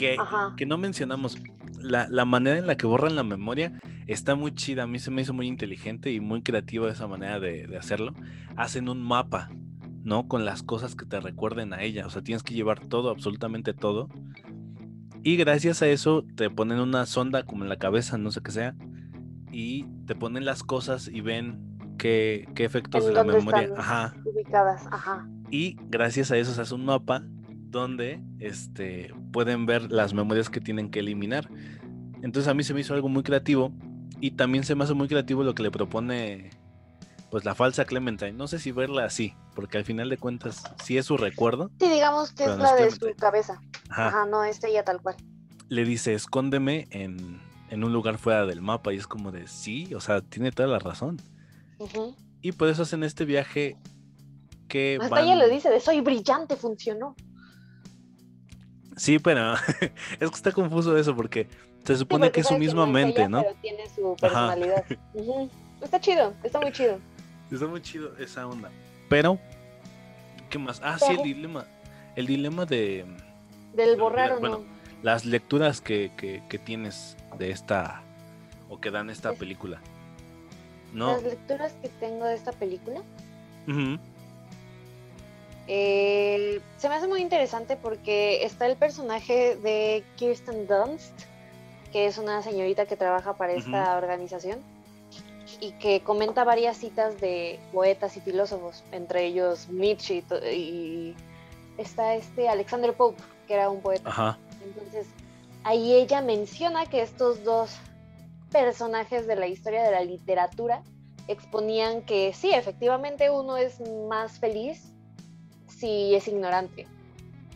Que, que no mencionamos, la, la, manera en la que borran la memoria está muy chida. A mí se me hizo muy inteligente y muy creativa esa manera de, de hacerlo. Hacen un mapa, ¿no? Con las cosas que te recuerden a ella. O sea, tienes que llevar todo, absolutamente todo. Y gracias a eso te ponen una sonda como en la cabeza, no sé qué sea. Y te ponen las cosas y ven qué, qué efectos de la memoria. Ajá. Ubicadas, ajá. Y gracias a eso se hace un mapa donde este, pueden ver las memorias que tienen que eliminar. Entonces a mí se me hizo algo muy creativo y también se me hace muy creativo lo que le propone pues la falsa Clementine. No sé si verla así, porque al final de cuentas sí es su recuerdo. Sí, digamos que es la de su cabeza. Ajá. no es ella tal cual. Le dice, escóndeme en, en, un lugar fuera del mapa y es como de, sí, o sea, tiene toda la razón. Y por eso hacen este viaje que... Hasta ella le dice, de soy brillante, funcionó. Sí, pero es que está confuso eso porque se supone que es su misma mente, ¿no? Pero tiene su personalidad. Está chido, está muy chido. Está muy chido esa onda. Pero, ¿qué más? Ah, sí, el dilema. El dilema de. Del borrar o no. Las lecturas que, que, tienes de esta. O que dan esta película. ¿No? Las lecturas que tengo de esta película. Eh, se me hace muy interesante porque está el personaje de Kirsten Dunst, que es una señorita que trabaja para esta organización y que comenta varias citas de poetas y filósofos, entre ellos Nietzsche y, está este Alexander Pope, que era un poeta. Entonces, ahí ella menciona que estos dos personajes de la historia de la literatura exponían que sí, efectivamente uno es más feliz si es ignorante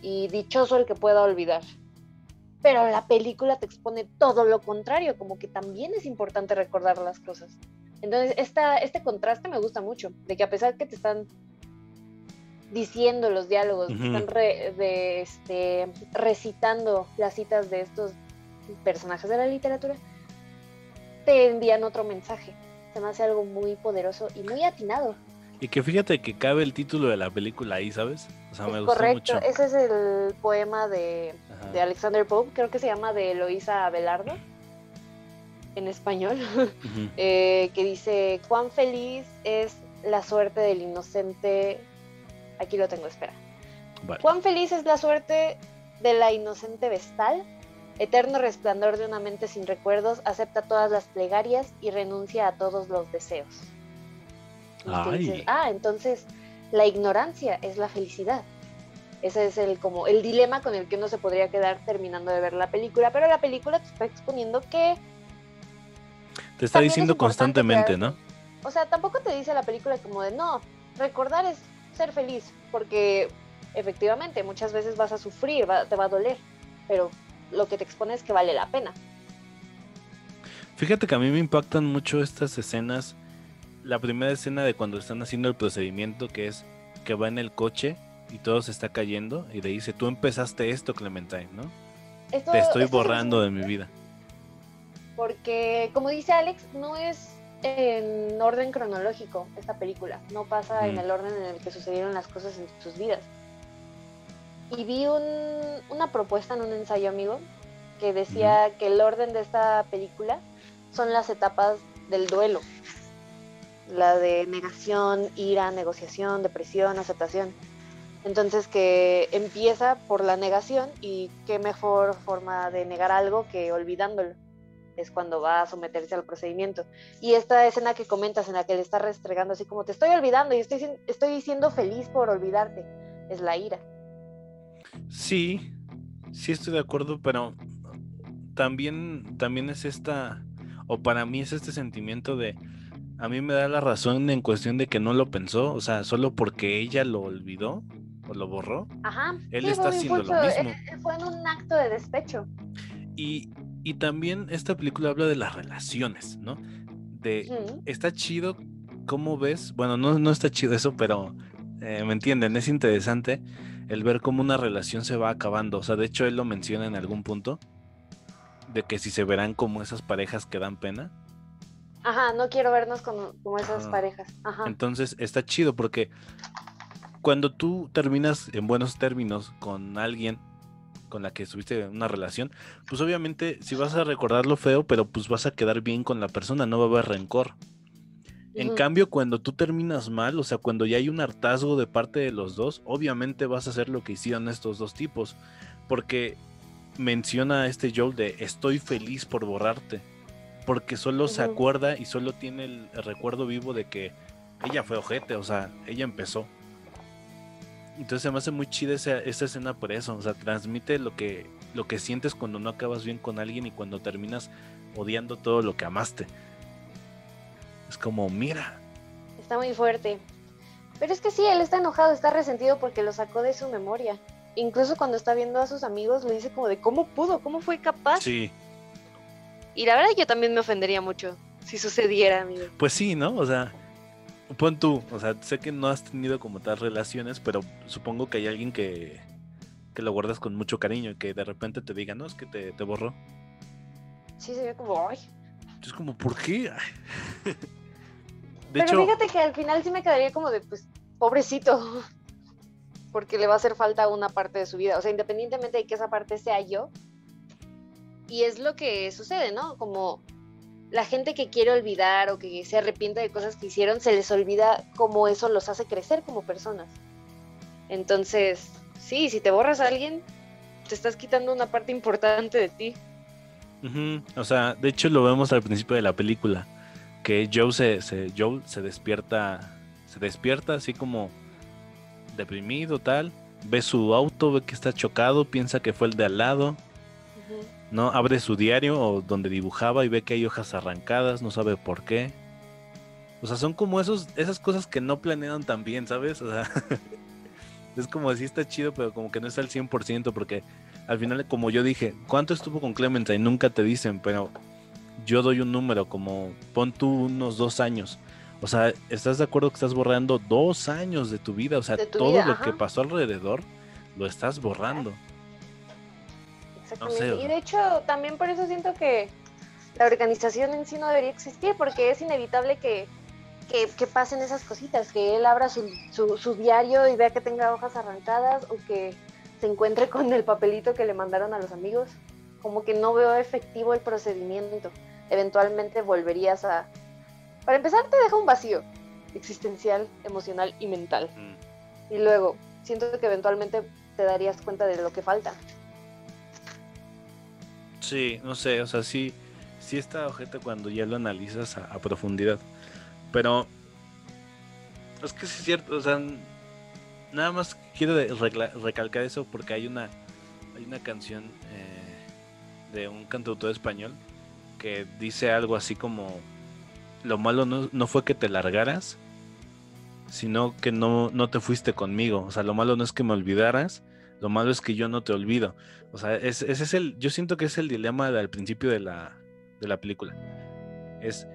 y dichoso el que pueda olvidar. Pero la película te expone todo lo contrario, como que también es importante recordar las cosas. Entonces, esta, este contraste me gusta mucho, de que a pesar que te están diciendo los diálogos, están de, este, recitando las citas de estos personajes de la literatura, te envían otro mensaje. Se me hace algo muy poderoso y muy atinado. Y que fíjate que cabe el título de la película ahí, ¿sabes? O sea, me gustó correcto. Ese es el poema de, de, Alexander Pope, creo que se llama de Eloísa Abelardo, en español, eh, que dice, cuán feliz es la suerte del inocente... Aquí lo tengo, espera. Cuán feliz es la suerte de la inocente vestal, eterno resplandor de una mente sin recuerdos, acepta todas las plegarias y renuncia a todos los deseos ah, entonces la ignorancia es la felicidad. Ese es el como el dilema con el que uno se podría quedar terminando de ver la película, pero la película te está exponiendo que te está diciendo constantemente, ¿no? O sea, tampoco te dice la película como de no, recordar es ser feliz, porque efectivamente muchas veces vas a sufrir, te va a doler, pero lo que te expone es que vale la pena. Fíjate que a mí me impactan mucho estas escenas la primera escena de cuando están haciendo el procedimiento, que es que va en el coche y todo se está cayendo, y le dice, tú empezaste esto, Clementine, ¿no? Te estoy borrando de mi vida. Porque, como dice Alex, no es en orden cronológico esta película, no pasa en mm. el orden en el que sucedieron las cosas en sus vidas. Y vi una propuesta en un ensayo amigo que decía que el orden de esta película son las etapas del duelo la de negación, ira, negociación, depresión, aceptación. Entonces que empieza por la negación y qué mejor forma de negar algo que olvidándolo. Es cuando va a someterse al procedimiento. Y esta escena que comentas en la que le está restregando así como te estoy olvidando y estoy, estoy siendo feliz por olvidarte, es la ira. Sí, sí estoy de acuerdo, pero también, también es esta, o para mí es este sentimiento de a mí me da la razón en cuestión de que no lo pensó, o sea, solo porque ella lo olvidó o lo borró. Ajá. Él está haciendo lo mismo. Eh, fue en un acto de despecho. Y, y también esta película habla de las relaciones, ¿no? De, está chido, ¿cómo ves? Bueno, no, no está chido eso, pero eh, me entienden, es interesante el ver cómo una relación se va acabando. O sea, de hecho él lo menciona en algún punto, de que si se verán como esas parejas que dan pena. Ajá, no quiero vernos como, esas parejas. Ajá. Entonces está chido porque cuando tú terminas en buenos términos con alguien, con la que estuviste una relación, pues obviamente si vas a recordar lo feo, pero pues vas a quedar bien con la persona, no va a haber rencor. En cambio, cuando tú terminas mal, o sea, cuando ya hay un hartazgo de parte de los dos, obviamente vas a hacer lo que hicieron estos dos tipos. Porque menciona este Joel de estoy feliz por borrarte. Porque solo se acuerda y solo tiene el, recuerdo vivo de que ella fue ojete, o sea, ella empezó. Entonces se me hace muy chida esa, esa, escena por eso. O sea, transmite lo que, lo que sientes cuando no acabas bien con alguien y cuando terminas odiando todo lo que amaste. Es como, mira. Está muy fuerte. Pero es que sí, él está enojado, está resentido porque lo sacó de su memoria. Incluso cuando está viendo a sus amigos, le dice como de cómo pudo, cómo fue capaz. Sí. Y la verdad yo también me ofendería mucho si sucediera, amigo. Pues sí, ¿no? O sea, pon tú, o sea, sé que no has tenido como tal relaciones, pero supongo que hay alguien que, que lo guardas con mucho cariño y que de repente te diga, no, es que te, te borró. Sí, se ve como, ay. Es como, ¿por qué? Pero fíjate que al final sí me quedaría como de, pues, pobrecito, porque le va a hacer falta una parte de su vida. O sea, independientemente de que esa parte sea yo. Y es lo que sucede, ¿no? Como la gente que quiere olvidar o que se arrepiente de cosas que hicieron, se les olvida cómo eso los hace crecer como personas. Entonces, sí, si te borras a alguien, te estás quitando una parte importante de ti. O sea, de hecho lo vemos al principio de la película que Joe se, se, Joe se despierta, se despierta así como deprimido, tal, ve su auto, ve que está chocado, piensa que fue el de al lado, ¿no? Abre su diario o donde dibujaba y ve que hay hojas arrancadas, no sabe por qué. O sea, son como esos, esas cosas que no planean tan bien, ¿sabes? O sea, es como decir, está chido, pero como que no está al 100%, porque al final, como yo dije, ¿cuánto estuvo con Clementine? Nunca te dicen, pero yo doy un número, como pon tú unos dos años. O sea, ¿estás de acuerdo que estás borrando dos años de tu vida? O sea, todo lo que pasó alrededor lo estás borrando. Exactamente. y de hecho, también por eso siento que la organización en sí no debería existir, porque es inevitable que, que, pasen esas cositas, que él abra su, su, su, diario y vea que tenga hojas arrancadas o que se encuentre con el papelito que le mandaron a los amigos. Como que no veo efectivo el procedimiento eventualmente volverías a... Para empezar, te deja un vacío existencial, emocional y mental. Mm. Y luego, siento que eventualmente te darías cuenta de lo que falta. Sí, no sé, o sea, sí, sí está objeto cuando ya lo analizas a, profundidad. Pero es que sí es cierto, o sea, nada más quiero recalcar eso porque hay una, hay una canción eh, de un cantautor español que dice algo así como, lo malo no, fue que te largaras, sino que no, no te fuiste conmigo. O sea, lo malo no es que me olvidaras, lo malo es que yo no te olvido. O sea, ese es el, yo siento que es el dilema al principio de la, de la película. Es,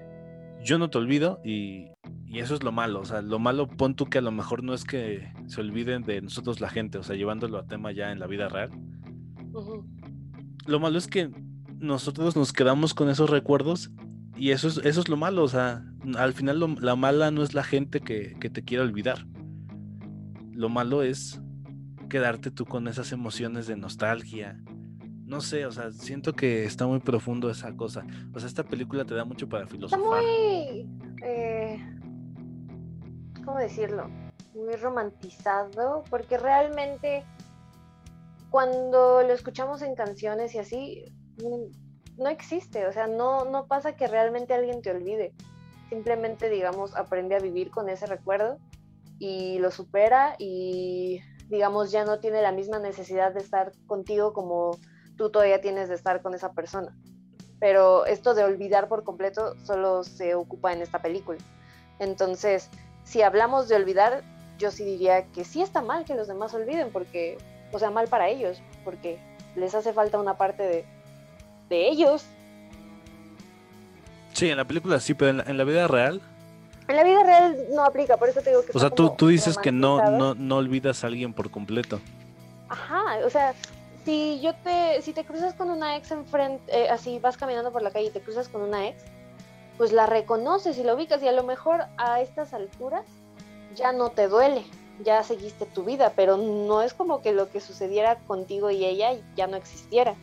yo no te olvido y, y, eso es lo malo. O sea, lo malo pon tú que a lo mejor no es que se olviden de nosotros la gente, o sea, llevándolo a tema ya en la vida real. Lo malo es que nosotros nos quedamos con esos recuerdos y eso es, eso es lo malo, o sea, al final la mala no es la gente que, te quiere olvidar. Lo malo es quedarte tú con esas emociones de nostalgia. No sé, o sea, siento que está muy profundo esa cosa. O sea, esta película te da mucho para filosofar. Está muy... Eh, ¿Cómo decirlo? Muy romantizado, porque realmente cuando lo escuchamos en canciones y así, no existe, o sea, no, no pasa que realmente alguien te olvide. Simplemente, digamos, aprende a vivir con ese recuerdo y lo supera y, digamos, ya no tiene la misma necesidad de estar contigo como tú todavía tienes de estar con esa persona. Pero esto de olvidar por completo solo se ocupa en esta película. Entonces, si hablamos de olvidar, yo sí diría que sí está mal que los demás olviden, porque, o sea, mal para ellos, porque les hace falta una parte de, de ellos. Sí, en la película sí, pero en la, vida real. En la vida real no aplica, por eso te digo que. O sea, tú, tú dices que no, no, no olvidas a alguien por completo. Ajá, o sea, si yo te, si te cruzas con una ex enfrente, eh, así vas caminando por la calle y te cruzas con una ex, pues la reconoces y la ubicas y a lo mejor a estas alturas ya no te duele, ya seguiste tu vida, pero no es como que lo que sucediera contigo y ella ya no existiera.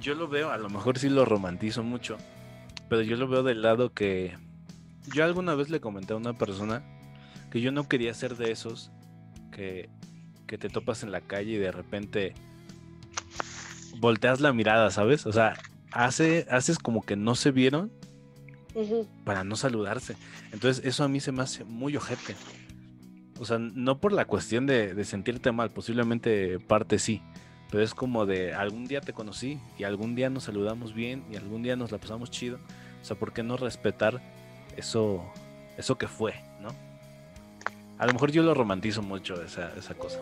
yo lo veo, a lo mejor sí lo romantizo mucho, pero yo lo veo del lado que yo alguna vez le comenté a una persona que yo no quería ser de esos que, que te topas en la calle y de repente volteas la mirada, ¿sabes? O sea, hace, haces como que no se vieron para no saludarse. Entonces eso a mí se me hace muy ojete. O sea, no por la cuestión de, de sentirte mal, posiblemente parte sí, pero es como de algún día te conocí y algún día nos saludamos bien y algún día nos la pasamos chido. O sea, ¿por qué no respetar eso, eso que fue, no? A lo mejor yo lo romantizo mucho, esa, esa cosa.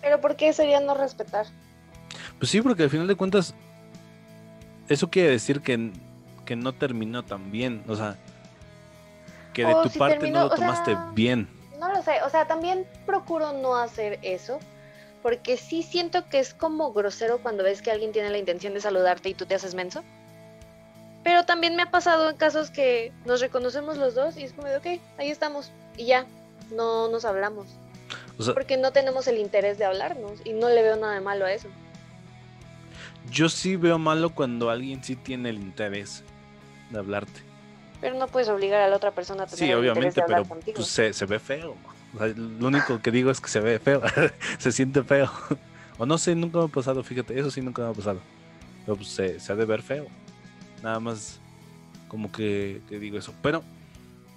Pero ¿por qué sería no respetar? Pues sí, porque al final de cuentas, eso quiere decir que, que no terminó tan bien. O sea, que de tu parte no lo tomaste bien. No lo sé, o sea, también procuro no hacer eso porque sí siento que es como grosero cuando ves que alguien tiene la intención de saludarte y tú te haces menso. Pero también me ha pasado en casos que nos reconocemos los dos y es como de, ok, ahí estamos y ya, no nos hablamos. porque no tenemos el interés de hablarnos y no le veo nada de malo a eso. Yo sí veo malo cuando alguien sí tiene el interés de hablarte. Pero no puedes obligar a la otra persona a tener sí, el obviamente, interés de pero pues, se, se ve feo lo único que digo es que se ve feo, se siente feo. o no sé, nunca me ha pasado, fíjate, eso sí nunca me ha pasado. Pero pues se, ha de ver feo. Nada más como que, digo eso. Pero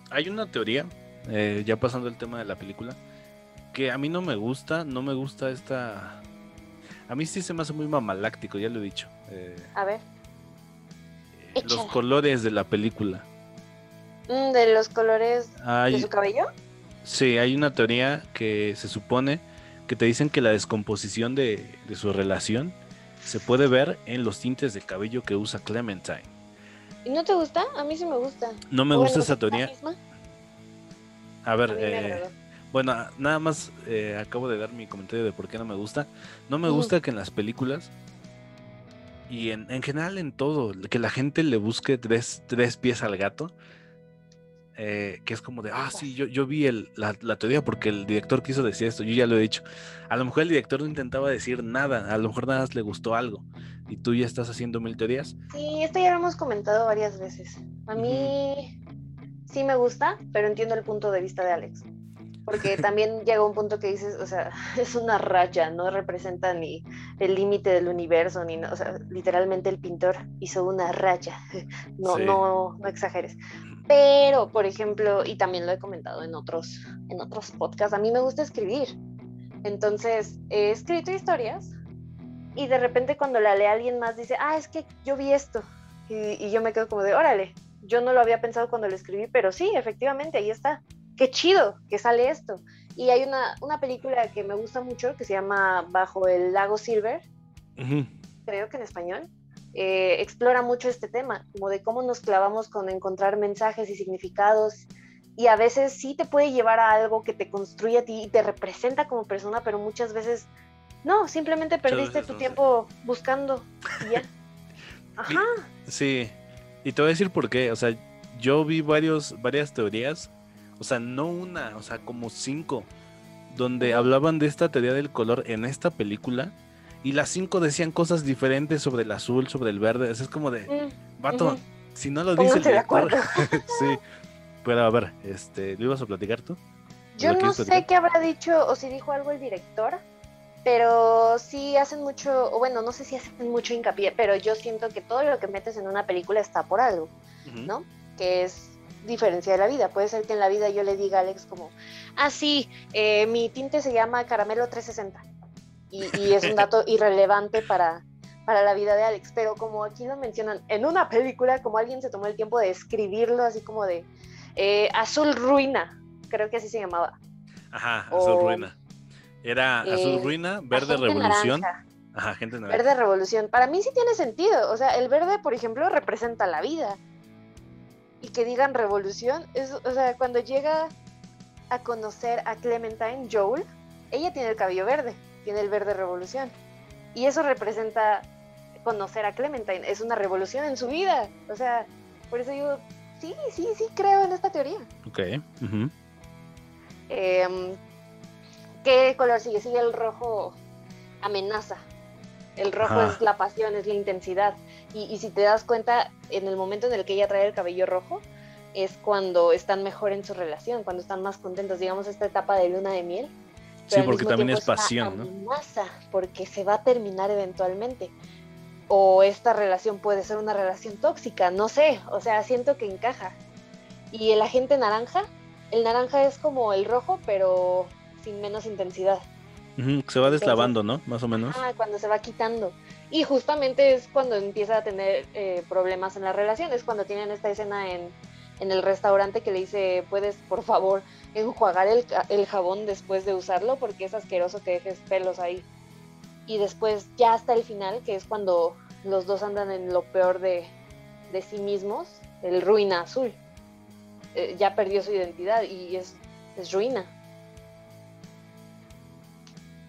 hay una teoría, eh, ya pasando el tema de la película, que a mí no me gusta, no me gusta esta... A mí sí se me hace muy mamaláctico, ya lo he dicho. Eh, a ver. Eh, los colores de la película. Mm, ¿De los colores de su cabello? Sí, hay una teoría que se supone que te dicen que la descomposición de, su relación se puede ver en los tintes de cabello que usa Clementine. ¿Y no te gusta? A mí sí me gusta. No me gusta esa teoría. A ver, eh, bueno, nada más eh, acabo de dar mi comentario de por qué no me gusta. No me gusta que en las películas y en, en, general en todo, que la gente le busque tres, tres pies al gato eh, que es como de, ah, sí, yo, yo vi el, la, teoría porque el director quiso decir esto, yo ya lo he dicho. A lo mejor el director no intentaba decir nada, a lo mejor nada más le gustó algo y tú ya estás haciendo mil teorías. Sí, esto ya lo hemos comentado varias veces. A mí sí me gusta, pero entiendo el punto de vista de Alex. Porque también llega un punto que dices, o sea, es una raya, no representa ni el límite del universo, ni, o sea, literalmente el pintor hizo una raya. No, no, no exageres. Pero, por ejemplo, y también lo he comentado en otros, en otros podcasts, a mí me gusta escribir. Entonces, he escrito historias y de repente cuando la lee alguien más dice, ah, es que yo vi esto. Y, yo me quedo como de, órale, yo no lo había pensado cuando lo escribí, pero sí, efectivamente, ahí está. Qué chido que sale esto. Y hay una, una película que me gusta mucho que se llama Bajo el lago Silver, creo que en español, eh, explora mucho este tema, como de cómo nos clavamos con encontrar mensajes y significados. Y a veces sí te puede llevar a algo que te construye a ti y te representa como persona, pero muchas veces no, simplemente perdiste tu tiempo buscando y ya. Ajá. Sí, y te voy a decir por qué. O sea, yo vi varios, varias teorías, o sea, no una, o sea, como cinco, donde hablaban de esta teoría del color en esta película y las cinco decían cosas diferentes sobre el azul, sobre el verde. es como de, mm, vato, si no lo dice el director. sí, pero a ver, este, ¿lo ibas a platicar tú? Yo no sé qué habrá dicho o si dijo algo el director, pero sí hacen mucho, o bueno, no sé si hacen mucho hincapié, pero yo siento que todo lo que metes en una película está por algo, ¿no? Que es diferencia de la vida. Puede ser que en la vida yo le diga a Alex como, ah, sí, eh, mi tinte se llama Caramelo 360 y, es un dato irrelevante para, para la vida de Alex, pero como aquí lo mencionan, en una película, como alguien se tomó el tiempo de escribirlo así como de eh, Azul Ruina, creo que así se llamaba. Ajá, Azul Ruina. Era eh, Azul Ruina, Verde Revolución. Ajá, gente Verde Revolución. Para mí sí tiene sentido. O sea, el verde, por ejemplo, representa la vida. Y que digan revolución, es, o sea, cuando llega a conocer a Clementine Joel, ella tiene el cabello verde tiene el verde revolución. Y eso representa conocer a Clementine, es una revolución en su vida. O sea, por eso yo Sí, sí, sí, creo en esta teoría. Ok. Em, ¿Qué color sigue? Sigue el rojo amenaza. El rojo es la pasión, es la intensidad. Y, y, si te das cuenta, en el momento en el que ella trae el cabello rojo, es cuando están mejor en su relación, cuando están más contentos, digamos, esta etapa de luna de miel. Sí, porque también es pasión, amenaza, porque se va a terminar eventualmente. O esta relación puede ser una relación tóxica, no sé, o sea, siento que encaja. Y el agente naranja, el naranja es como el rojo, pero sin menos intensidad. se va deslavando, ¿no? Más o menos. Ah, cuando se va quitando. Y justamente es cuando empieza a tener eh, problemas en la relación, es cuando tienen esta escena en, en el restaurante que le dice, puedes por favor enjuagar el, el, jabón después de usarlo porque es asqueroso que dejes pelos ahí. Y después ya hasta el final, que es cuando los dos andan en lo peor de, de sí mismos, el ruina azul. Eh, ya perdió su identidad y es, es ruina.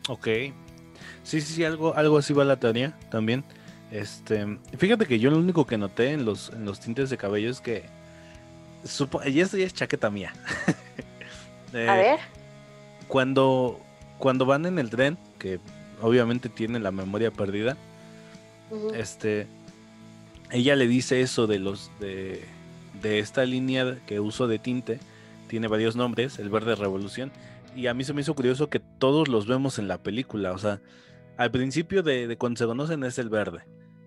Ok. Sí, sí, sí, algo, algo así va la teoría también. Este, fíjate que yo lo único que noté en los, en los tintes de cabello es que y esto ya es chaqueta mía. Eh, a ver. Cuando, cuando van en el tren, que obviamente tiene la memoria perdida, este, ella le dice eso de los de, de esta línea que uso de tinte, tiene varios nombres, el verde revolución, y a mí se me hizo curioso que todos los vemos en la película, o sea, al principio de, de cuando se conocen es el verde.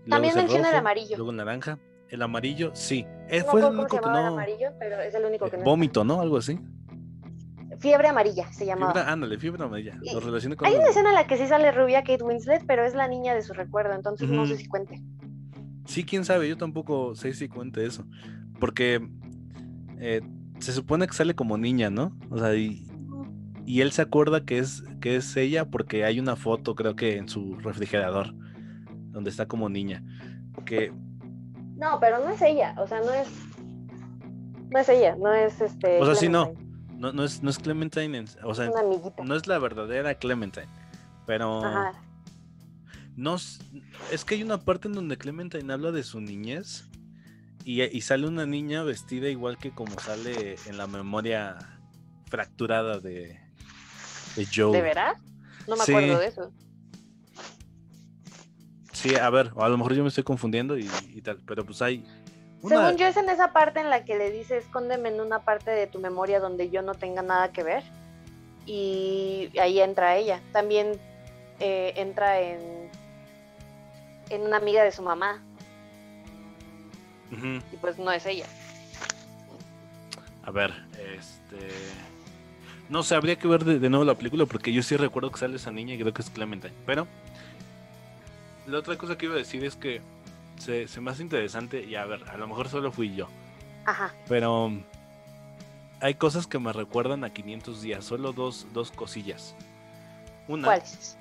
También menciona el amarillo. Luego el naranja. El amarillo, sí. Eh, fue el único que no. El amarillo, pero es el único que no. Vómito, ¿no? Algo así. Fiebre amarilla se llamaba. Fiebre, ándale, fiebre amarilla. Lo con hay una escena en la que sí sale rubia Kate Winslet, pero es la niña de su recuerdo, entonces no sé si cuente. Sí, quién sabe, yo tampoco sé si cuente eso. Porque eh, se supone que sale como niña, ¿no? O sea, y, y él se acuerda que es, que es ella porque hay una foto, creo que en su refrigerador, donde está como niña. Que no, pero no es ella, o sea, no es. No es ella, no es este. O sea, sí, no. No, no, es, no es Clementine, o sea, no es la verdadera Clementine, pero. Ajá. No, es que hay una parte en donde Clementine habla de su niñez y, y, sale una niña vestida igual que como sale en la memoria fracturada de, de Joe. ¿De veras? No me acuerdo de eso. Sí, a ver, a lo mejor yo me estoy confundiendo y, tal, pero pues hay... Según yo es en esa parte en la que le dice, escóndeme en una parte de tu memoria donde yo no tenga nada que ver. Y ahí entra ella. También eh, entra en, en una amiga de su mamá. Y pues no es ella. A ver, este... No sé, habría que ver de, de, nuevo la película porque yo sí recuerdo que sale esa niña y creo que es Clementine. Pero la otra cosa que iba a decir es que se, me hace interesante, y a ver, a lo mejor solo fui yo. Ajá. Pero hay cosas que me recuerdan a 500 días, solo dos, dos cosillas. Una, ¿Cuáles?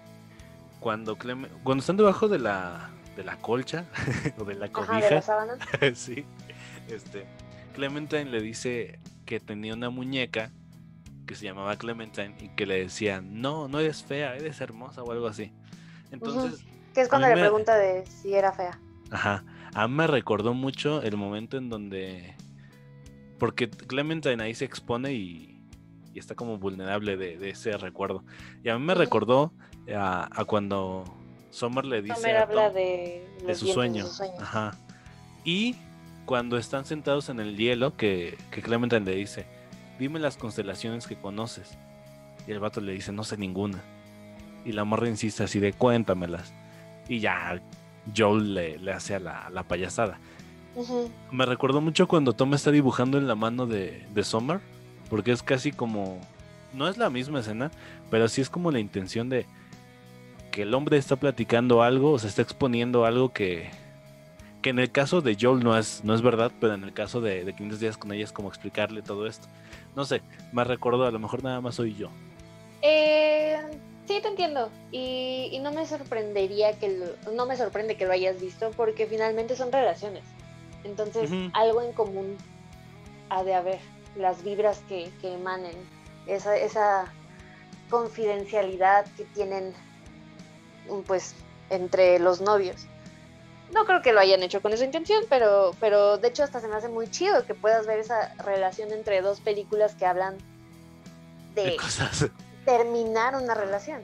Cuando, cuando están debajo de la, de la colcha o de la cobija. Ajá, de la sábana. sí. Este, Clementine le dice que tenía una muñeca que se llamaba Clementine y que le decía, no, no eres fea, eres hermosa o algo así. Entonces, que es cuando le pregunta de si era fea. Ajá. A mí me recordó mucho el momento en donde. Porque Clementine ahí se expone y, y está como vulnerable de, ese recuerdo. Y a mí me recordó a, cuando Summer le dice. Summer habla de, de, su sueño. Ajá. Y cuando están sentados en el hielo, que, que Clementine le dice: Dime las constelaciones que conoces. Y el vato le dice: No sé ninguna. Y la morra insiste así de: Cuéntamelas y ya Joel le, hace a la, payasada. Me recuerdo mucho cuando Tom está dibujando en la mano de, de Summer, porque es casi como, no es la misma escena, pero sí es como la intención de que el hombre está platicando algo, o se está exponiendo algo que, que en el caso de Joel no es, no es verdad, pero en el caso de, de 500 días con ella es como explicarle todo esto. No sé, me recuerdo, a lo mejor nada más soy yo. Eh, Sí, te entiendo. Y, no me sorprendería que no me sorprende que lo hayas visto porque finalmente son relaciones. Entonces, algo en común ha de haber. Las vibras que, emanen, esa, esa confidencialidad que tienen pues entre los novios. No creo que lo hayan hecho con esa intención, pero, pero de hecho hasta se me hace muy chido que puedas ver esa relación entre dos películas que hablan de, terminar una relación.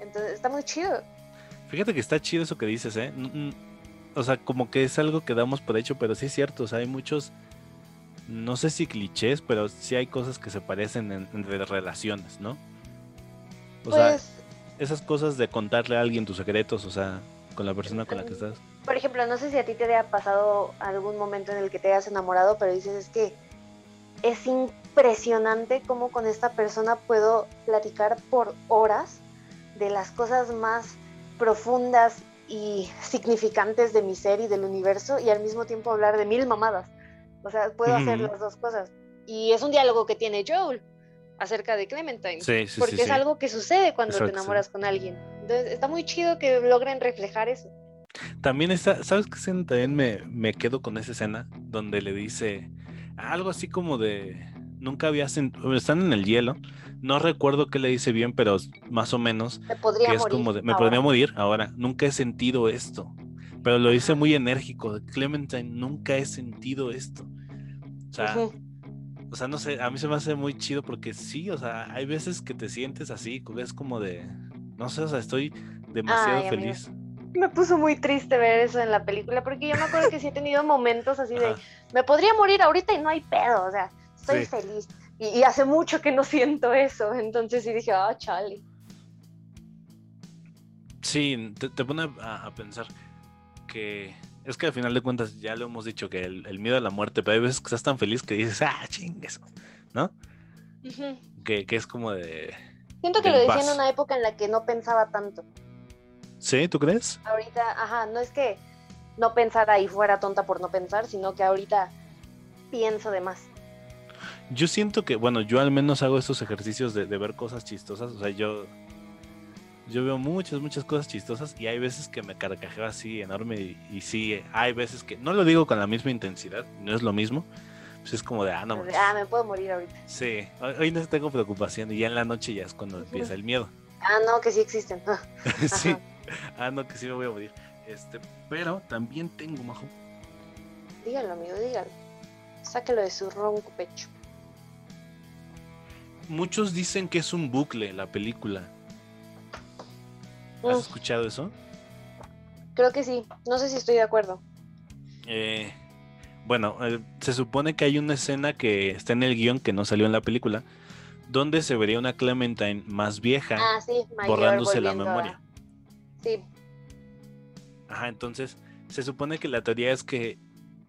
Entonces está muy chido. Fíjate que está chido eso que dices, ¿eh? O sea, como que es algo que damos por hecho, pero sí es cierto, o sea, hay muchos, no sé si clichés, pero sí hay cosas que se parecen en, entre relaciones, ¿no? O sea, pues esas cosas de contarle a alguien tus secretos, o sea, con la persona con la que estás. Por ejemplo, no sé si a ti te haya pasado algún momento en el que te hayas enamorado, pero dices es que es impresionante cómo con esta persona puedo platicar por horas de las cosas más profundas y significantes de mi ser y del universo y al mismo tiempo hablar de mil mamadas. O sea, puedo hacer las dos cosas. Y es un diálogo que tiene Joel acerca de Clementine. porque es algo que sucede cuando te enamoras con alguien. Entonces, está muy chido que logren reflejar eso. También está, ¿sabes qué también me, me quedo con esa escena? Donde le dice algo así como de, nunca había sentido, están en el hielo, no recuerdo qué le dice bien, pero más o menos, me podría que es como me podría morir ahora, nunca he sentido esto, pero lo dice muy enérgico, Clementine, nunca he sentido esto. O sea, o sea, no sé, a mí se me hace muy chido porque sí, o sea, hay veces que te sientes así, es como de, no sé, o sea, estoy demasiado feliz. Me puso muy triste ver eso en la película porque yo me acuerdo que sí he tenido momentos así de, me podría morir ahorita y no hay pedo, o sea, estoy feliz. Y, hace mucho que no siento eso, entonces sí dije, ah, chale. Sí, te, pone a pensar que es que al final de cuentas ya lo hemos dicho que el, miedo a la muerte, pero hay veces que estás tan feliz que dices, ah, chingues, ¿no? que, es como de. Siento que lo decía en una época en la que no pensaba tanto. ¿Sí? ¿Tú crees? Ahorita, ajá, no es que no pensara y fuera tonta por no pensar, sino que ahorita pienso de más. Yo siento que, bueno, yo al menos hago estos ejercicios de, de ver cosas chistosas. O sea, yo yo veo muchas, muchas cosas chistosas y hay veces que me carcajeo así enorme y, sí, hay veces que no lo digo con la misma intensidad, no es lo mismo. Pues es como de, ah, no. Ah, me puedo morir ahorita. Sí, hoy no tengo preocupación y ya en la noche ya es cuando empieza el miedo. Ah, no, que sí existen. sí, ah, no, que sí me voy a morir. Este, pero también tengo, majo. Dígalo, amigo, dígalo. Sáquelo de su ronco pecho. Muchos dicen que es un bucle la película ¿Has escuchado eso? Creo que sí. No sé si estoy de acuerdo. Eh, bueno, eh, se supone que hay una escena que está en el guion que no salió en la película, donde se vería una Clementine más vieja ah, borrándose la memoria. Sí. Ajá, entonces se supone que la teoría es que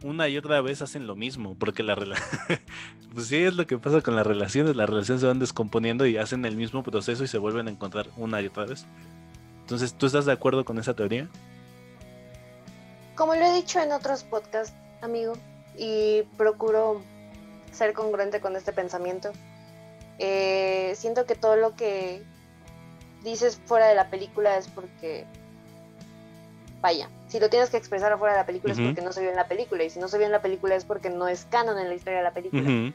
una y otra vez hacen lo mismo, porque la relación, pues sí es lo que pasa con las relaciones, las relaciones se van descomponiendo y hacen el mismo proceso y se vuelven a encontrar una y otra vez. Entonces, ¿tú estás de acuerdo con esa teoría? Como lo he dicho en otros podcasts, amigo, y procuro ser congruente con este pensamiento, eh, siento que todo lo que dices fuera de la película es porque, vaya, si lo tienes que expresar afuera de la película es porque no se vio en la película, y si no se vio en la película es porque no es canon en la historia de la película.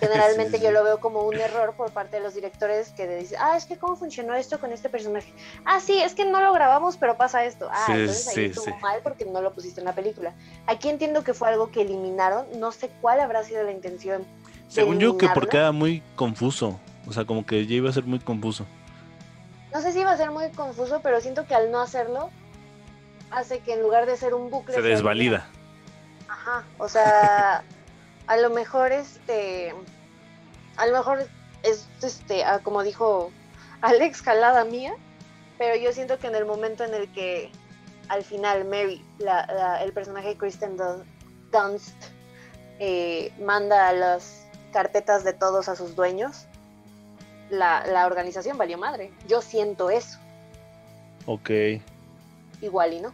Generalmente yo lo veo como un error por parte de los directores que dicen, ah, es que cómo funcionó esto con este personaje. Ah, sí, es que no lo grabamos, pero pasa esto. Ah, entonces ahí estuvo mal porque no lo pusiste en la película. Aquí entiendo que fue algo que eliminaron, no sé cuál habrá sido la intención. Según yo que porque era muy confuso, o sea, como que ya iba a ser muy confuso. No sé si iba a ser muy confuso, pero siento que al no hacerlo hace que en lugar de ser un bucle se desvalida. Ajá, o sea, a lo mejor este a lo mejor es este ah, como dijo Alex jalada mía pero yo siento que en el momento en el que al final Mary el personaje de Kristen Dunst eh, manda las carpetas de todos a sus dueños la, la organización valió madre. Yo siento eso. Ok igual y no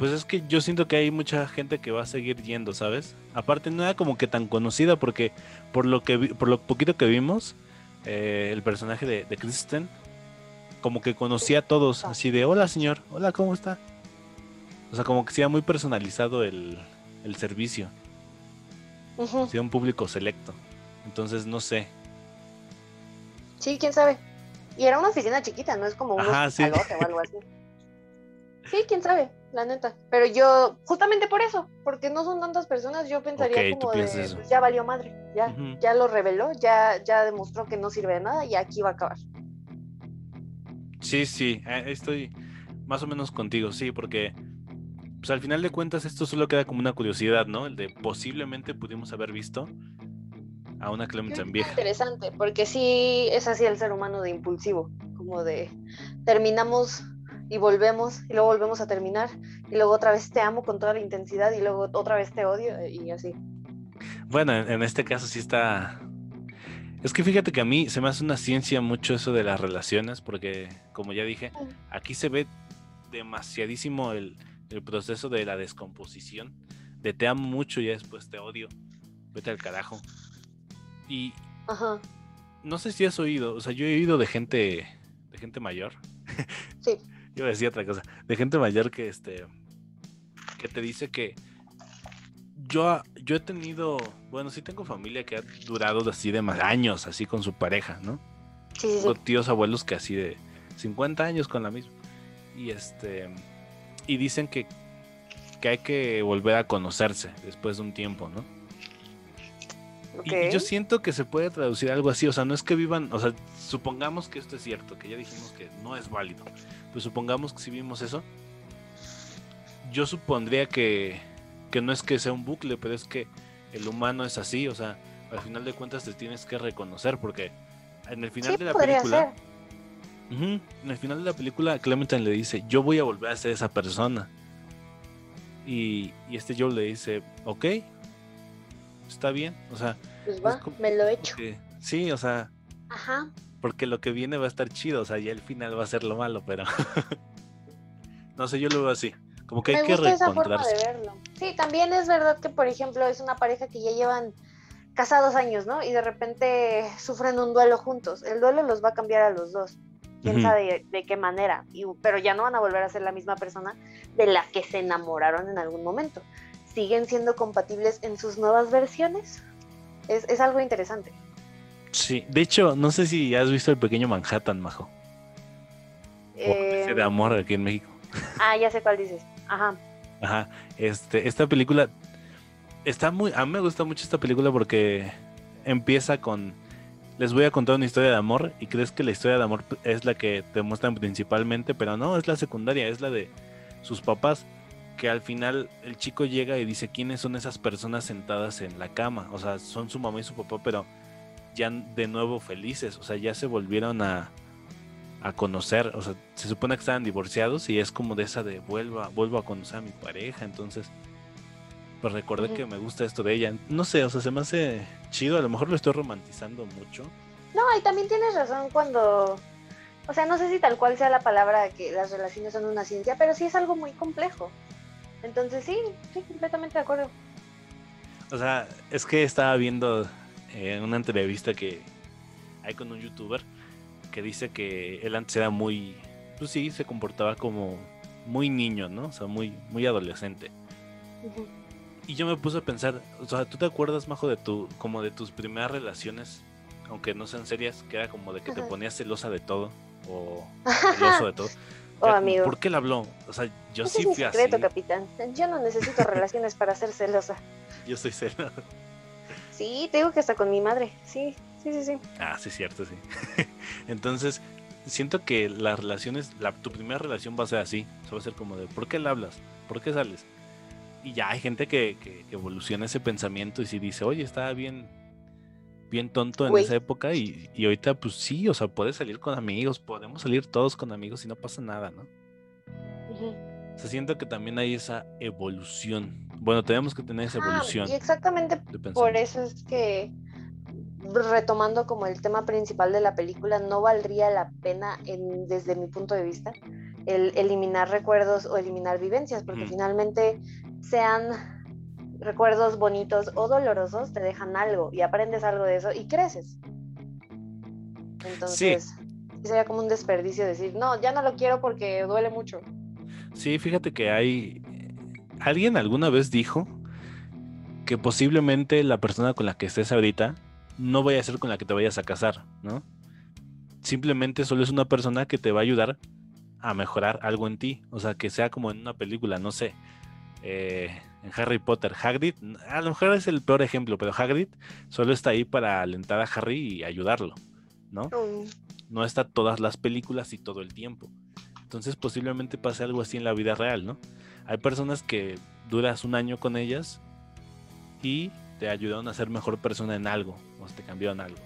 pues es que yo siento que hay mucha gente que va a seguir yendo, ¿sabes? Aparte no era como que tan conocida porque por lo que por lo poquito que vimos, eh, el personaje de, Kristen como que conocía a todos, así de hola señor, hola, ¿cómo está? O sea, como que sea muy personalizado el, servicio. Uh un público selecto. Entonces, no sé. Sí, quién sabe. Y era una oficina chiquita, no es como un o algo así. Sí, quién sabe, la neta. Pero yo, justamente por eso, porque no son tantas personas, yo pensaría como de, pues ya valió madre, ya, ya lo reveló, ya, ya demostró que no sirve de nada y aquí va a acabar. Sí, sí, eh, estoy más o menos contigo, sí, porque pues al final de cuentas esto solo queda como una curiosidad, ¿no? El de posiblemente pudimos haber visto a una Clementine vieja. Interesante, porque sí es así el ser humano de impulsivo, como de terminamos y volvemos y luego volvemos a terminar y luego otra vez te amo con toda la intensidad y luego otra vez te odio eh, y así. Bueno, en este caso sí está... Es que fíjate que a mí se me hace una ciencia mucho eso de las relaciones porque, como ya dije, aquí se ve demasiadísimo el, el proceso de la descomposición, de te amo mucho y después te odio, vete al carajo. Y Ajá. no sé si has oído, o sea, yo he oído de gente, de gente mayor. Sí. yo decía otra cosa, de gente mayor que este, que te dice que yo, yo he tenido, bueno, sí tengo familia que ha durado así de más años, así con su pareja, ¿no? Sí, sí, Tengo tíos abuelos que así de 50 años con la misma. Y este, y dicen que, que hay que volver a conocerse después de un tiempo, ¿no? Y yo siento que se puede traducir algo así, o sea, no es que vivan, o sea, supongamos que esto es cierto, que ya dijimos que no es válido, pues supongamos que si vimos eso, yo supondría que, que no es que sea un bucle, pero es que el humano es así, o sea, al final de cuentas te tienes que reconocer, porque en el final de la película, en el final de la película, Clementine le dice, yo voy a volver a ser esa persona. Y, y este Joe le dice, ok, está bien, o sea, pues va, me lo he hecho. sí, o sea, Ajá. porque lo que viene va a estar chido, o sea, y el final va a ser lo malo, pero no sé, yo lo veo así. Como que hay que reencontrarse. Sí, también es verdad que, por ejemplo, es una pareja que ya llevan casados años, ¿no? Y de repente sufren un duelo juntos. El duelo los va a cambiar a los dos. Quién sabe de, qué manera. Y, pero ya no van a volver a ser la misma persona de la que se enamoraron en algún momento siguen siendo compatibles en sus nuevas versiones. Es, algo interesante. Sí, de hecho, no sé si has visto el pequeño Manhattan, Majo. ese de amor aquí en México. Ah, ya sé cuál dices. Ajá. Ajá. Este, esta película está muy. A mí me gusta mucho esta película porque empieza con. Les voy a contar una historia de amor y crees que la historia de amor es la que te muestran principalmente, pero no, es la secundaria, es la de sus papás que al final el chico llega y dice quiénes son esas personas sentadas en la cama. O sea, son su mamá y su papá, pero ya de nuevo felices. O sea, ya se volvieron a, a conocer. O sea, se supone que estaban divorciados y es como de esa de vuelva, vuelvo a conocer a mi pareja. Entonces, pues recordé que me gusta esto de ella. No sé, o sea, se me hace chido. A lo mejor lo estoy romantizando mucho. No, y también tienes razón cuando o sea, no sé si tal cual sea la palabra que las relaciones son una ciencia, pero sí es algo muy complejo. Entonces sí, sí, completamente de acuerdo. O sea, es que estaba viendo en una entrevista que hay con un youtuber que dice que él antes era muy, pues sí, se comportaba como muy niño, ¿no? O sea, muy, muy adolescente. Y yo me puse a pensar, o sea, ¿tú te acuerdas, Majo, de tu, como de tus primeras relaciones, aunque no sean serias, que era como de que te ponías celosa de todo, o celoso de todo? Oh, amigo. ¿Por qué la habló? O sea, yo sí fui es secreto, capitán. Yo no necesito relaciones para ser celosa. Yo soy celosa. Sí, te digo que hasta con mi madre. Sí, sí, sí, sí. Ah, sí, cierto, sí. Entonces, siento que las relaciones, la, tu primera relación va a ser así. va a ser como de, ¿por qué la hablas? ¿Por qué sales? Y ya hay gente que, que, que evoluciona ese pensamiento y si dice, oye, estaba bien bien tonto en esa época y, y, ahorita pues sí, o sea, puedes salir con amigos, podemos salir todos con amigos y no pasa nada, ¿no? Se siente que también hay esa evolución. Bueno, tenemos que tener esa evolución. y exactamente por eso es que retomando como el tema principal de la película, no valdría la pena, en, desde mi punto de vista, el eliminar recuerdos o eliminar vivencias, porque finalmente sean recuerdos bonitos o dolorosos te dejan algo y aprendes algo de eso y creces. Entonces, sería como un desperdicio decir, no, ya no lo quiero porque duele mucho. Sí, fíjate que hay... Alguien alguna vez dijo que posiblemente la persona con la que estés ahorita no vaya a ser con la que te vayas a casar, ¿no? Simplemente solo es una persona que te va a ayudar a mejorar algo en ti. O sea, que sea como en una película, no sé. Eh, en Harry Potter, Hagrid, a lo mejor es el peor ejemplo, pero Hagrid solo está ahí para alentar a Harry y ayudarlo, ¿no? Mm. No está todas las películas y todo el tiempo. Entonces posiblemente pase algo así en la vida real, ¿no? Hay personas que duras un año con ellas y te ayudaron a ser mejor persona en algo, o te cambiaron algo.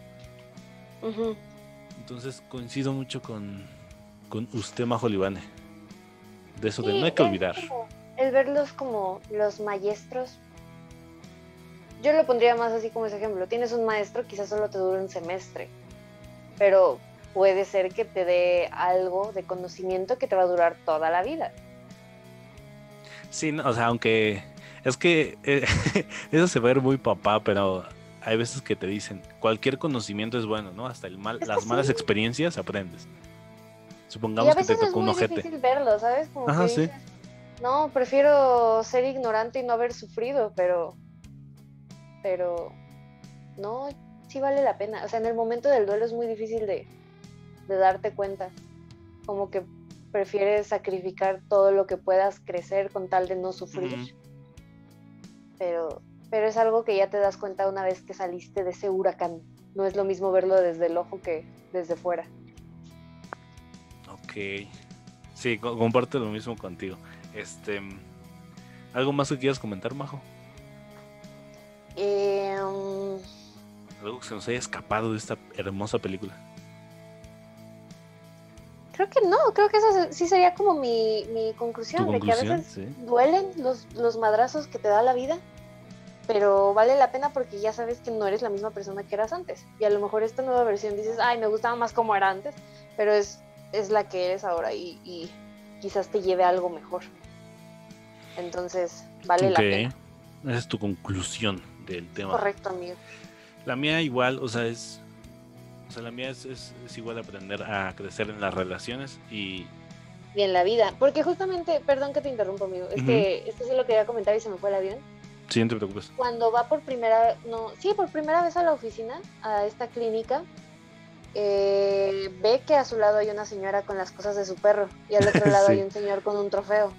Entonces coincido mucho con, con usted, Majo Libane. De eso de no hay que es olvidar. como el verlos como los maestros. Yo lo pondría más así como ese ejemplo. Tienes un maestro, quizás solo te dure un semestre, pero puede ser que te dé algo de conocimiento que te va a durar toda la vida. Sí, no, o sea, aunque es que eh, eso se va a ver muy papá, pero hay veces que te dicen cualquier conocimiento es bueno, ¿no? Hasta el mal, Es que las malas experiencias aprendes. Y a Supongamos que te veces es tocó un ojete. difícil verlo, ¿sabes? Como Ajá, que sí. No, prefiero ser ignorante y no haber sufrido, pero, pero, no, sí vale la pena. O sea, en el momento del duelo es muy difícil de, de darte cuenta. Como que prefieres sacrificar todo lo que puedas crecer con tal de no sufrir. Pero, pero es algo que ya te das cuenta una vez que saliste de ese huracán. No es lo mismo verlo desde el ojo que desde fuera. Ok. Sí, co- comparto lo mismo contigo. Este. ¿Algo más que quieras comentar, Majo? Eh, um, Algo que se nos haya escapado de esta hermosa película. Creo que no, creo que esa sí sería como mi, mi conclusión, ¿Tu de que a conclusión? veces Sí. duelen los, los madrazos que te da la vida, pero vale la pena porque ya sabes que no eres la misma persona que eras antes. Y a lo mejor esta nueva versión dices, ay, me gustaba más como era antes, pero es, es la que eres ahora y, y quizás te lleve a algo mejor. Entonces, vale la pena. Esa es tu conclusión del tema. Correcto, amigo. La mía igual, o sea, es. O sea, la mía es, es, es igual aprender a crecer en las relaciones y. Y en la vida, porque justamente, perdón que te interrumpo, amigo, es que esto sí lo quería comentar y se me fue el avión. Sí, no te preocupes. cuando va por primera no sí por primera vez a la oficina a esta clínica eh, ve que a su lado hay una señora con las cosas de su perro y al otro lado Sí. hay un señor con un trofeo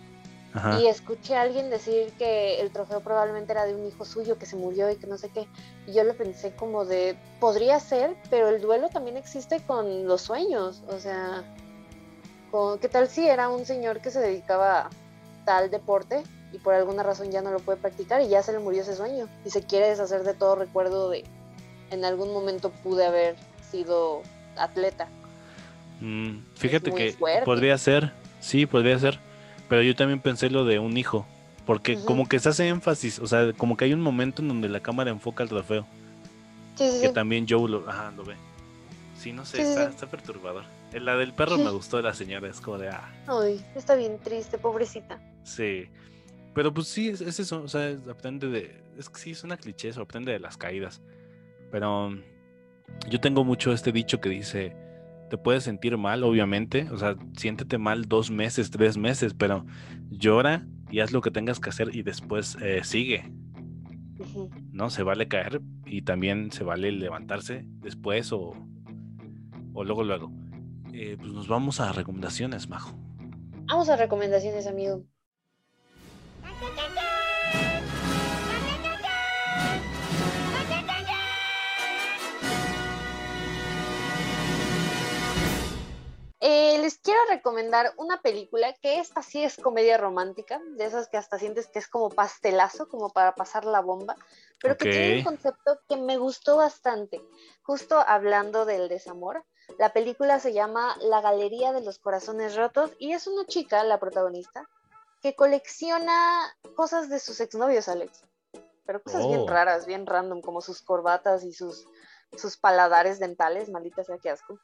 Ajá. y escuché a alguien decir que el trofeo probablemente era de un hijo suyo que se murió y que no sé qué y yo lo pensé como de podría ser pero el duelo también existe con los sueños o sea con, qué tal si era un señor que se dedicaba a tal deporte y por alguna razón ya no lo puede practicar y ya se le murió ese sueño y se quiere deshacer de todo recuerdo de en algún momento pude haber sido atleta. Mm, fíjate que fuerte. podría ser, sí, podría ser. Pero yo también pensé lo de un hijo. Porque como que se hace énfasis, o sea, como que hay un momento en donde la cámara enfoca el trofeo. Sí, sí, Que sí. también Joe lo, ajá, lo ve. Sí, no sé, está, está perturbador. Eh, La del perro me gustó de la señora, es como de, ah, Ay, está bien triste, pobrecita. sí. Pero pues sí, es, es eso, o sea, aprende de, es que sí, es una cliché eso, aprende de las caídas. Pero yo tengo mucho este dicho que dice, te puedes sentir mal, obviamente, o sea, siéntete mal dos meses, tres meses, pero llora y haz lo que tengas que hacer y después eh, sigue. ¿no? Se vale caer y también se vale levantarse después o, o luego, luego. Eh, pues nos vamos a recomendaciones, Majo. Vamos a recomendaciones, amigo. Quiero recomendar una película que esta sí es comedia romántica, de esas que hasta sientes que es como pastelazo, como para pasar la bomba, pero que tiene un concepto que me gustó bastante. Justo hablando del desamor, la película se llama La Galería de los Corazones Rotos y es una chica, la protagonista, que colecciona cosas de sus exnovios, Alex. Pero cosas Oh. bien raras, bien random, como sus corbatas y sus, sus paladares dentales, maldita sea que asco.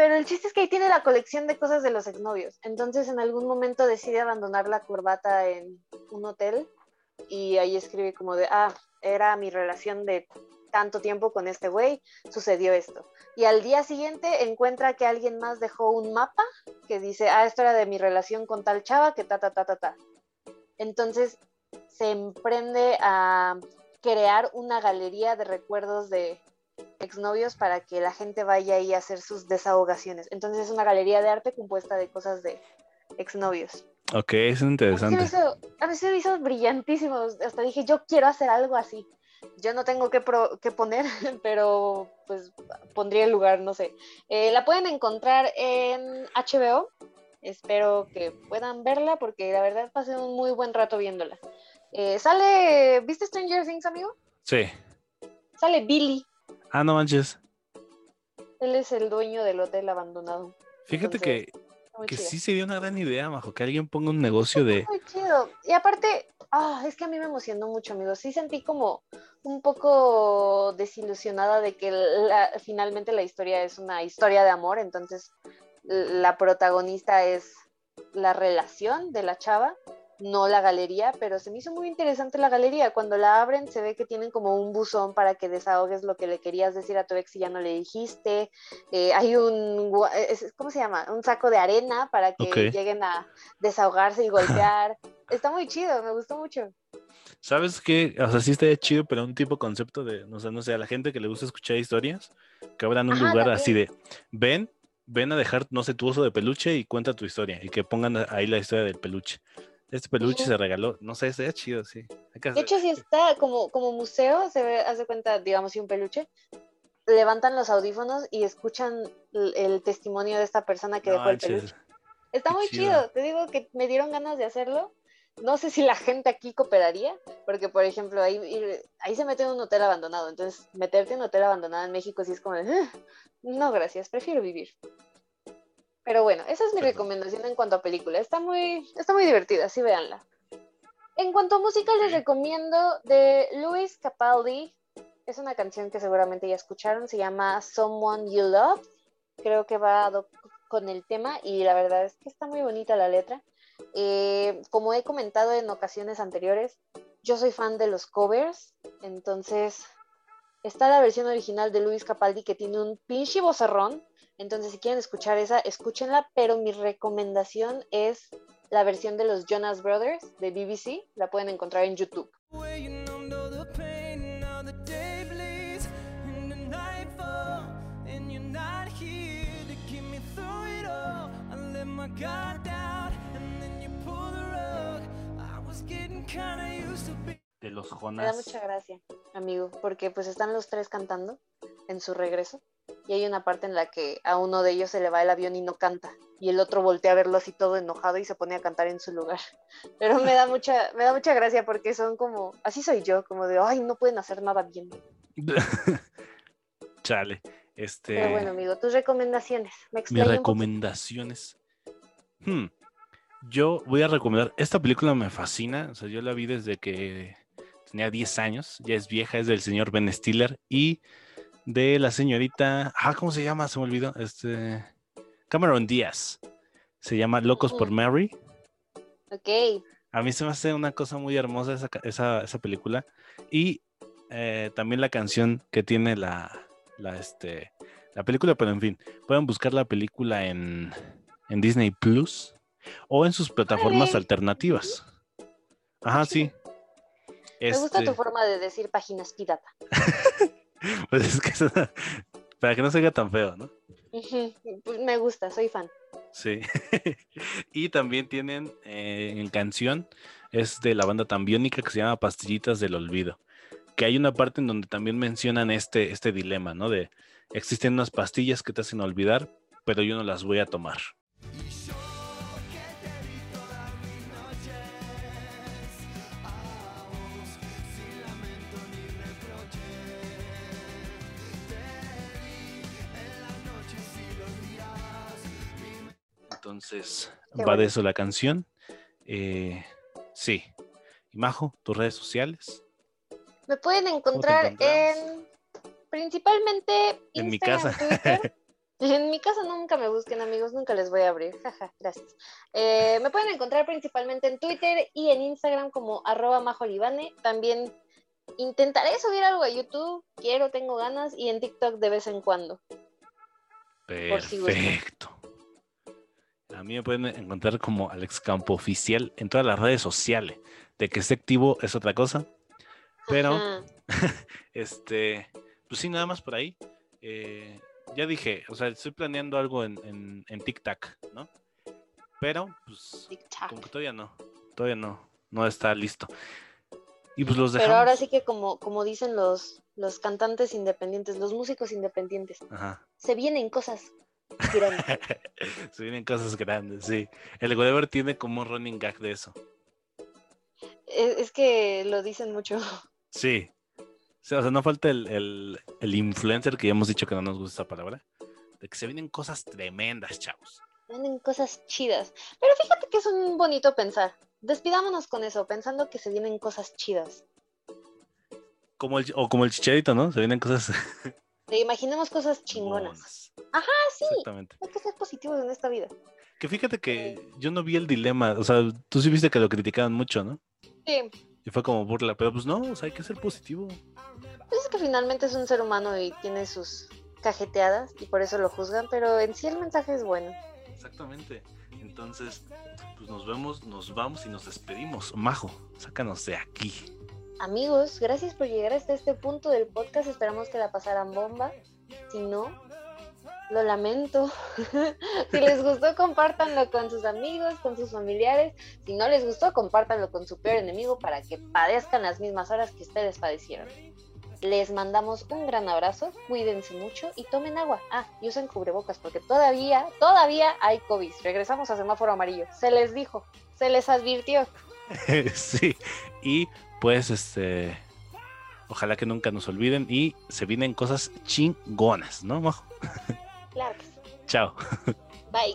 Pero el chiste es que ahí tiene la colección de cosas de los exnovios. Entonces en algún momento decide abandonar la corbata en un hotel y ahí escribe como de, ah, era mi relación de tanto tiempo con este güey, sucedió esto. Y al día siguiente encuentra que alguien más dejó un mapa que dice, ah, esto era de mi relación con tal chava, que ta, ta, ta, ta, ta. Entonces se emprende a crear una galería de recuerdos de exnovios para que la gente vaya ahí a hacer sus desahogaciones. Entonces es una galería de arte compuesta de cosas de exnovios. Ok, es interesante. A mí, se me hizo, brillantísimo. Hasta dije, yo quiero hacer algo así. Yo no tengo que, que poner, pero pues pondría el lugar, no sé. Eh, la pueden encontrar en HBO. Espero que puedan verla porque la verdad pasé un muy buen rato viéndola. Eh, sale, ¿viste Stranger Things, amigo? Sí. Sale Billy. Ah, no manches. Él es el dueño del hotel abandonado. Fíjate que, que sí sería una gran idea, Majo, que alguien ponga un negocio de... Muy chido. Y aparte, ah, es que a mí me emocionó mucho, amigo. Sí sentí como un poco desilusionada de que finalmente la historia es una historia de amor, entonces la protagonista es la relación de la chava no la galería, pero se me hizo muy interesante la galería. Cuando la abren se ve que tienen como un buzón para que desahogues lo que le querías decir a tu ex y ya no le dijiste. Eh, hay un, ¿cómo se llama? Un saco de arena para que lleguen a desahogarse y golpear. Está muy chido, me gustó mucho. ¿Sabes qué? O sea, sí estaría chido, pero un tipo concepto de, no sé, no sé, a la gente que le gusta escuchar historias, que abran un lugar así de, ven, ven a dejar, no sé, tu oso de peluche y cuenta tu historia y que pongan ahí la historia del peluche. Este peluche se regaló, no sé, sería chido, sí. de hecho, si está como, como museo, se ve, hace cuenta, digamos, si un peluche, levantan los audífonos y escuchan el, testimonio de esta persona que dejó el peluche. Está muy chido. te digo que me dieron ganas de hacerlo. No sé si la gente aquí cooperaría, porque por ejemplo, ahí, ahí se mete en un hotel abandonado, entonces meterte en un hotel abandonado en México sí es como, no gracias, prefiero vivir. Pero bueno, esa es mi recomendación en cuanto a película. Está muy, está muy divertida, sí véanla. En cuanto a música, les recomiendo de Luis Capaldi. Es una canción que seguramente ya escucharon, se llama Someone You Love. Creo que va con el tema y la verdad es que está muy bonita la letra. Eh, como he comentado en ocasiones anteriores, yo soy fan de los covers, entonces está la versión original de Luis Capaldi que tiene un pinche vocerrón entonces, si quieren escuchar esa, escúchenla, pero mi recomendación es la versión de los Jonas Brothers de BBC. La pueden encontrar en YouTube. De los Jonas. Me da mucha gracia, amigo, porque pues están los tres cantando en su regreso y hay una parte en la que a uno de ellos se le va el avión y no canta y el otro voltea a verlo así todo enojado y se pone a cantar en su lugar. Pero me da mucha me da mucha gracia porque son como así soy yo, como de, ay, no pueden hacer nada bien. Chale. Este Pero bueno, amigo, tus recomendaciones. Me Mis recomendaciones. Hmm. Yo voy a recomendar, esta película me fascina, o sea, yo la vi desde que tenía 10 años, ya es vieja, es del señor Ben Stiller y de la señorita, ah, ¿cómo se llama? Se me olvidó. Este, Cameron Díaz. Se llama Locos por Mary. Ok. A mí se me hace una cosa muy hermosa esa, esa, película. Y eh, también la canción que tiene la, la, este, la película, pero en fin, pueden buscar la película en, en Disney Plus o en sus plataformas alternativas. Ajá, sí. Me gusta tu este forma de decir páginas pirata. Pues es que para que no se vea tan feo, ¿no? Pues me gusta, soy fan. Sí. y también tienen eh, en canción, es de la banda Tambiónica que se llama Pastillitas del Olvido. Que hay una parte en donde también mencionan este, este dilema, ¿no? De existen unas pastillas que te hacen olvidar, pero yo no las voy a tomar. Entonces, va de eso la canción. Eh, sí. Y Majo, tus redes sociales. Me pueden encontrar en principalmente en mi casa. En mi casa nunca me busquen amigos, nunca les voy a abrir. Jaja, gracias. Eh, me pueden encontrar principalmente en Twitter y en Instagram como arroba majolibane. También intentaré subir algo a YouTube, quiero, tengo ganas, y en TikTok de vez en cuando. Perfecto. A mí me pueden encontrar como Alex Campo Oficial en todas las redes sociales. De que esté activo es otra cosa. Pero, este, pues sí, nada más por ahí. Eh, ya dije, o sea, estoy planeando algo en, en, TikTok, ¿no? Pero, pues, como que todavía no, todavía no, no está listo. Y pues los dejamos. Pero ahora sí que como, como dicen los, los cantantes independientes, los músicos independientes, se vienen cosas se vienen cosas grandes, sí. El Whatever tiene como un running gag de eso. Es, que lo dicen mucho. Sí. O sea, no falta el, el influencer que ya hemos dicho que no nos gusta esa palabra. De que se vienen cosas tremendas, chavos. Se vienen cosas chidas. Pero fíjate que es un bonito pensar despidámonos con eso, pensando que se vienen cosas chidas. Como el, o como el chicharito, ¿no? Se vienen cosas. imaginemos cosas chingonas. Ajá, sí. Exactamente. Hay que ser positivos en esta vida. Que fíjate que yo no vi el dilema. O sea, tú sí viste que lo criticaban mucho, ¿no? Sí. Y fue como burla, pero pues no, o sea, hay que ser positivo. Pues es que finalmente es un ser humano y tiene sus cajeteadas y por eso lo juzgan, pero en sí el mensaje es bueno. Exactamente. Entonces, pues nos vemos, nos vamos y nos despedimos. Majo, sácanos de aquí. Amigos, gracias por llegar hasta este punto del podcast. Esperamos que la pasaran bomba. Si no, lo lamento. si les gustó, compártanlo con sus amigos, con sus familiares. Si no les gustó, compártanlo con su peor enemigo para que padezcan las mismas horas que ustedes padecieron. Les mandamos un gran abrazo, cuídense mucho y tomen agua. Ah, y usen cubrebocas porque todavía, todavía hay COVID. Regresamos a semáforo amarillo. Se les dijo, se les advirtió. sí, y pues este, ojalá que nunca nos olviden y se vienen cosas chingonas, ¿no, Majo? Clarks. Chao. Bye.